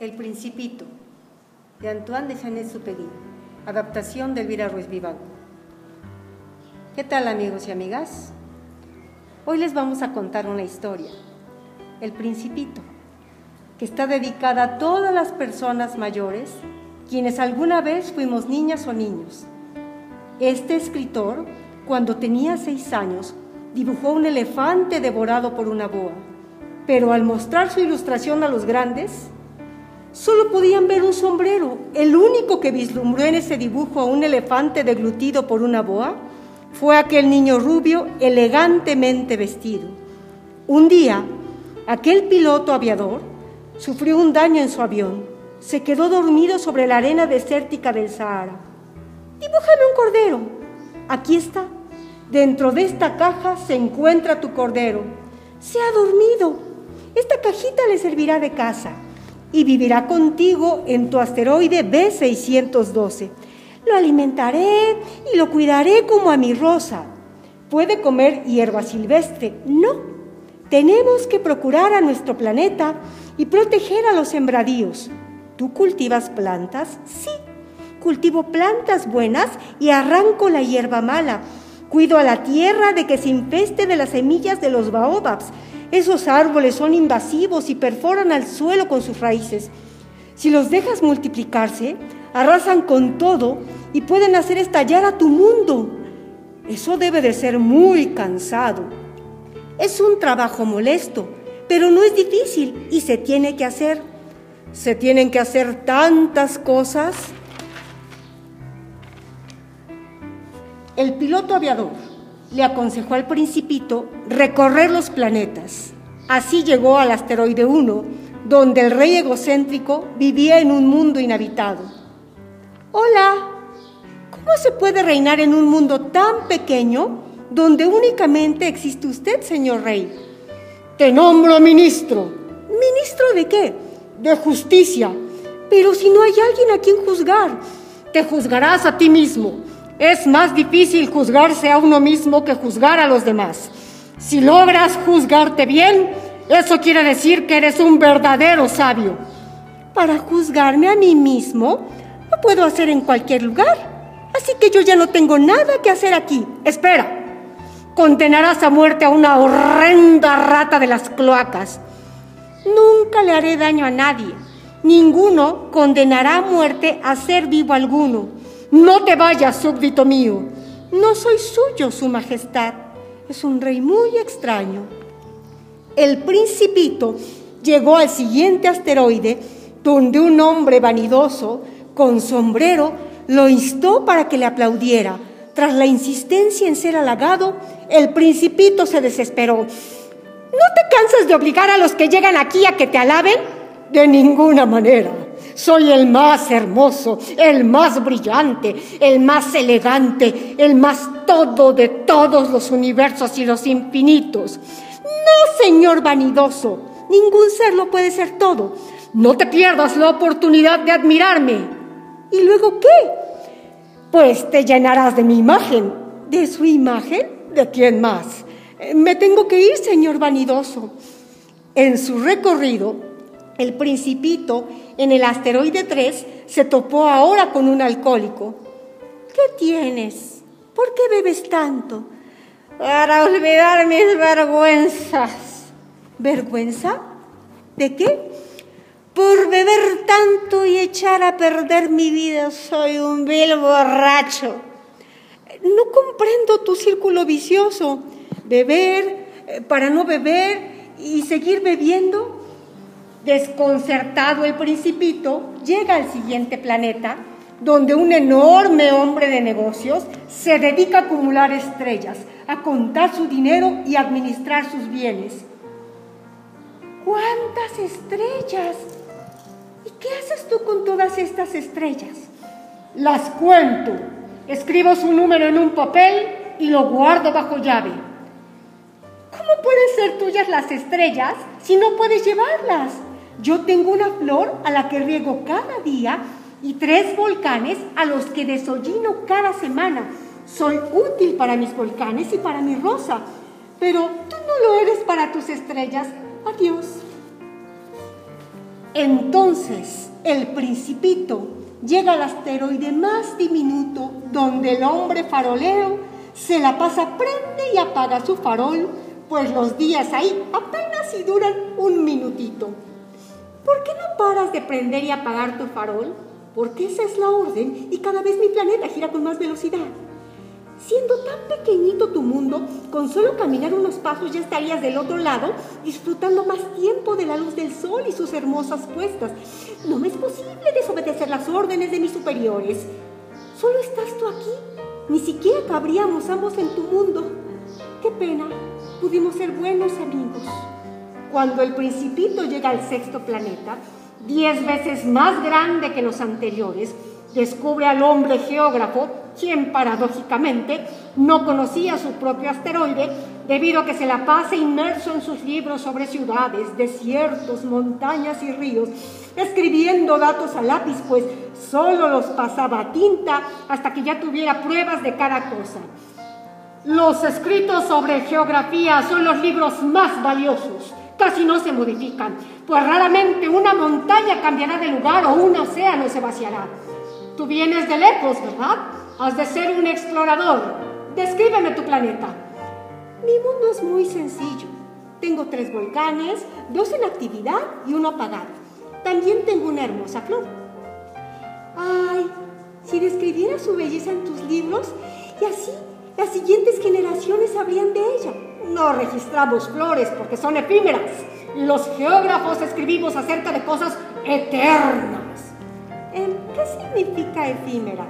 El Principito, de Antoine de Saint-Exupéry, adaptación de Elvira Ruiz Vivanco. ¿Qué tal amigos y amigas? Hoy les vamos a contar una historia, El Principito, que está dedicada a todas las personas mayores quienes alguna vez fuimos niñas o niños. Este escritor, cuando tenía seis años, dibujó un elefante devorado por una boa, pero al mostrar su ilustración a los grandes, Solo podían ver un sombrero. El único que vislumbró en ese dibujo a un elefante deglutido por una boa fue aquel niño rubio elegantemente vestido. Un día, aquel piloto aviador sufrió un daño en su avión. Se quedó dormido sobre la arena desértica del Sahara. Dibújame un cordero. Aquí está. Dentro de esta caja se encuentra tu cordero. Se ha dormido. Esta cajita le servirá de casa y vivirá contigo en tu asteroide B612. Lo alimentaré y lo cuidaré como a mi rosa. ¿Puede comer hierba silvestre? No. Tenemos que procurar a nuestro planeta y proteger a los sembradíos. ¿Tú cultivas plantas? Sí. Cultivo plantas buenas y arranco la hierba mala. Cuido a la tierra de que se infeste de las semillas de los baobabs esos árboles son invasivos y perforan al suelo con sus raíces. Si los dejas multiplicarse, arrasan con todo y pueden hacer estallar a tu mundo. Eso debe de ser muy cansado. Es un trabajo molesto, pero no es difícil y se tiene que hacer. Se tienen que hacer tantas cosas. El piloto aviador le aconsejó al principito recorrer los planetas. Así llegó al asteroide 1, donde el rey egocéntrico vivía en un mundo inhabitado. Hola, ¿cómo se puede reinar en un mundo tan pequeño donde únicamente existe usted, señor rey? Te nombro ministro. ¿Ministro de qué? De justicia. Pero si no hay alguien a quien juzgar, te juzgarás a ti mismo es más difícil juzgarse a uno mismo que juzgar a los demás. Si logras juzgarte bien, eso quiere decir que eres un verdadero sabio. Para juzgarme a mí mismo, lo puedo hacer en cualquier lugar. Así que yo ya no tengo nada que hacer aquí. Espera. Condenarás a muerte a una horrenda rata de las cloacas. Nunca le haré daño a nadie. Ninguno condenará a muerte a ser vivo alguno. No te vayas, súbdito mío. No soy suyo, su majestad. Es un rey muy extraño. El principito llegó al siguiente asteroide, donde un hombre vanidoso, con sombrero, lo instó para que le aplaudiera. Tras la insistencia en ser halagado, el principito se desesperó. ¿No te cansas de obligar a los que llegan aquí a que te alaben? De ninguna manera. Soy el más hermoso, el más brillante, el más elegante, el más todo de todos los universos y los infinitos. No, señor vanidoso, ningún ser lo puede ser todo. No te pierdas la oportunidad de admirarme. ¿Y luego qué? Pues te llenarás de mi imagen. ¿De su imagen? ¿De quién más? Eh, me tengo que ir, señor vanidoso. En su recorrido, el principito en el asteroide 3 se topó ahora con un alcohólico. ¿Qué tienes? ¿Por qué bebes tanto? Para olvidar mis vergüenzas. ¿Vergüenza? ¿De qué? Por beber tanto y echar a perder mi vida soy un vil borracho. No comprendo tu círculo vicioso. Beber eh, para no beber y seguir bebiendo Desconcertado el principito, llega al siguiente planeta, donde un enorme hombre de negocios se dedica a acumular estrellas, a contar su dinero y administrar sus bienes. ¿Cuántas estrellas? ¿Y qué haces tú con todas estas estrellas? Las cuento. Escribo su número en un papel y lo guardo bajo llave. ¿Cómo pueden ser tuyas las estrellas si no puedes llevarlas? Yo tengo una flor a la que riego cada día y tres volcanes a los que desollino cada semana. Soy útil para mis volcanes y para mi rosa, pero tú no lo eres para tus estrellas. Adiós. Entonces el principito llega al asteroide más diminuto donde el hombre farolero se la pasa, prende y apaga su farol, pues los días ahí apenas si duran un minutito. ¿Por qué no paras de prender y apagar tu farol? Porque esa es la orden y cada vez mi planeta gira con más velocidad. Siendo tan pequeñito tu mundo, con solo caminar unos pasos ya estarías del otro lado, disfrutando más tiempo de la luz del sol y sus hermosas puestas. No me es posible desobedecer las órdenes de mis superiores. Solo estás tú aquí. Ni siquiera cabríamos ambos en tu mundo. Qué pena, pudimos ser buenos amigos. Cuando el principito llega al sexto planeta, diez veces más grande que los anteriores, descubre al hombre geógrafo, quien paradójicamente no conocía su propio asteroide debido a que se la pasa inmerso en sus libros sobre ciudades, desiertos, montañas y ríos, escribiendo datos a lápiz, pues solo los pasaba a tinta hasta que ya tuviera pruebas de cada cosa. Los escritos sobre geografía son los libros más valiosos, casi no se modifican, pues raramente una montaña cambiará de lugar o un océano se vaciará. Tú vienes de lejos, ¿verdad? Has de ser un explorador. Descríbeme tu planeta. Mi mundo es muy sencillo. Tengo tres volcanes, dos en actividad y uno apagado. También tengo una hermosa flor. Ay, si describiera su belleza en tus libros, y así las siguientes generaciones sabrían de ella. No registramos flores porque son efímeras. Los geógrafos escribimos acerca de cosas eternas. ¿Qué significa efímera?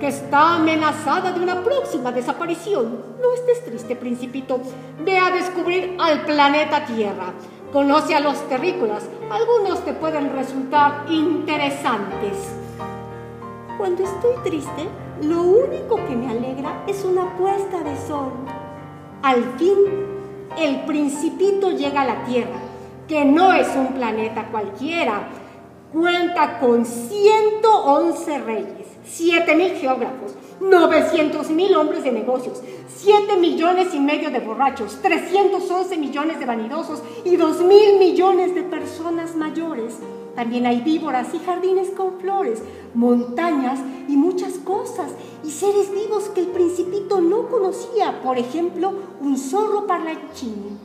Que está amenazada de una próxima desaparición. No estés triste, principito. Ve a descubrir al planeta Tierra. Conoce a los terrícolas. Algunos te pueden resultar interesantes. Cuando estoy triste, lo único que me alegra es una puesta de sol. Al fin, el principito llega a la Tierra, que no es un planeta cualquiera, cuenta con 111 reyes, 7 mil geógrafos, 900 mil hombres de negocios, 7 millones y medio de borrachos, 311 millones de vanidosos y 2 mil millones de personas mayores. También hay víboras y jardines con flores, montañas y muchas cosas y seres vivos que el principito no conocía. Por ejemplo, un zorro parlanchín.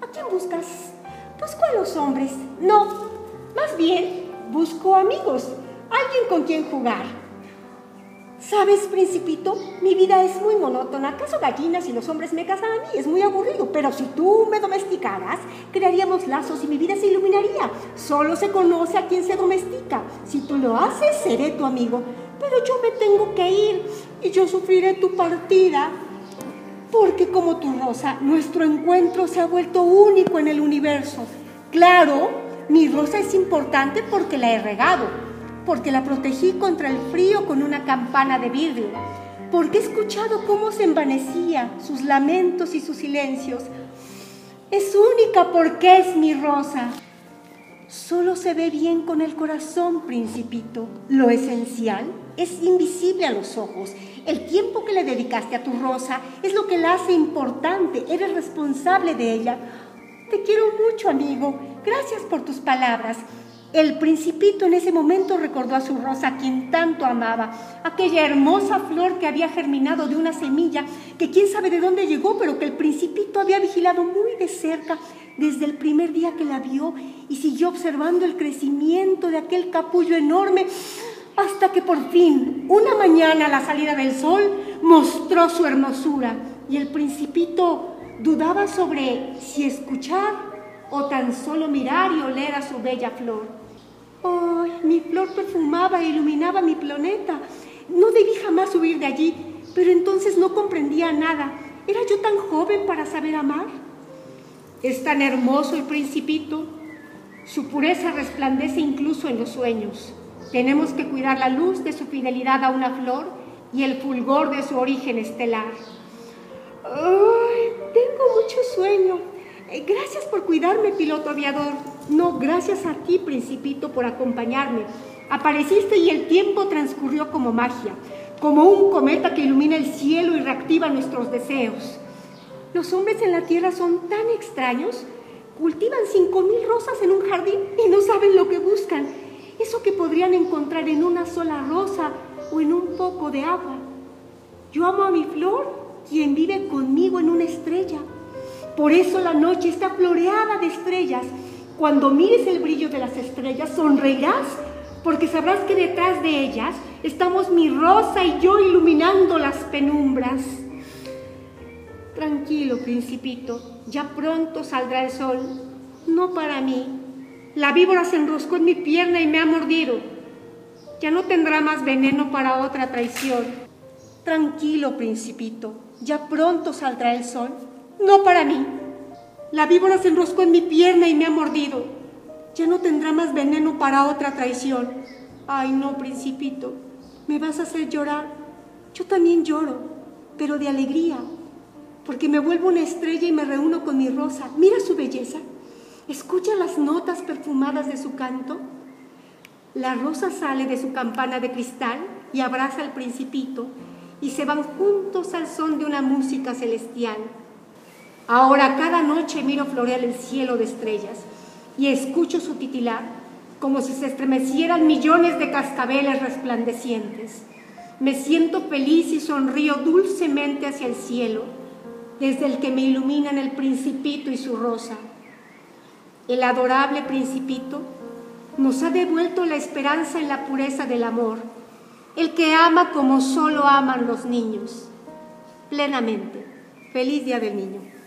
¿A quién buscas? Busco a los hombres. No, más bien busco amigos, alguien con quien jugar. ¿Sabes, principito? Mi vida es muy monótona. ¿Acaso gallinas y los hombres me casan a mí? Es muy aburrido. Pero si tú me domesticaras, crearíamos lazos y mi vida se iluminaría. Solo se conoce a quien se domestica. Si tú lo haces, seré tu amigo. Pero yo me tengo que ir y yo sufriré tu partida. Porque como tu rosa, nuestro encuentro se ha vuelto único en el universo. Claro, mi rosa es importante porque la he regado, porque la protegí contra el frío con una campana de vidrio, porque he escuchado cómo se envanecía, sus lamentos y sus silencios. Es única porque es mi rosa. Solo se ve bien con el corazón, principito. Lo esencial es invisible a los ojos. El tiempo que le dedicaste a tu rosa es lo que la hace importante. Eres responsable de ella. Te quiero mucho, amigo. Gracias por tus palabras. El principito en ese momento recordó a su rosa, quien tanto amaba, aquella hermosa flor que había germinado de una semilla, que quién sabe de dónde llegó, pero que el principito había vigilado muy de cerca desde el primer día que la vio y siguió observando el crecimiento de aquel capullo enorme hasta que por fin, una mañana a la salida del sol, mostró su hermosura. Y el principito dudaba sobre si escuchar o tan solo mirar y oler a su bella flor. ¡Ay, mi flor perfumaba e iluminaba mi planeta! No debí jamás huir de allí, pero entonces no comprendía nada. ¿Era yo tan joven para saber amar? Es tan hermoso el principito. Su pureza resplandece incluso en los sueños. Tenemos que cuidar la luz de su fidelidad a una flor y el fulgor de su origen estelar. ¡Ay, tengo mucho sueño! Eh, gracias por cuidarme, piloto aviador. No, gracias a ti, principito, por acompañarme. Apareciste y el tiempo transcurrió como magia, como un cometa que ilumina el cielo y reactiva nuestros deseos. Los hombres en la Tierra son tan extraños. Cultivan cinco mil rosas en un jardín y no saben lo que buscan. Eso que podrían encontrar en una sola rosa o en un poco de agua. Yo amo a mi flor, quien vive conmigo en una estrella. Por eso la noche está floreada de estrellas. Cuando mires el brillo de las estrellas, sonreirás, porque sabrás que detrás de ellas estamos mi rosa y yo iluminando las penumbras. Tranquilo, principito, ya pronto saldrá el sol. No para mí. La víbora se enroscó en mi pierna y me ha mordido. Ya no tendrá más veneno para otra traición. Tranquilo, principito, ya pronto saldrá el sol. No para mí. La víbora se enroscó en mi pierna y me ha mordido. Ya no tendrá más veneno para otra traición. Ay, no, principito, me vas a hacer llorar. Yo también lloro, pero de alegría, porque me vuelvo una estrella y me reúno con mi rosa. Mira su belleza. Escucha las notas perfumadas de su canto. La rosa sale de su campana de cristal y abraza al principito y se van juntos al son de una música celestial. Ahora cada noche miro florear el cielo de estrellas y escucho su titilar como si se estremecieran millones de cascabeles resplandecientes. Me siento feliz y sonrío dulcemente hacia el cielo, desde el que me iluminan el principito y su rosa. El adorable principito nos ha devuelto la esperanza en la pureza del amor, el que ama como solo aman los niños, plenamente. Feliz Día del Niño.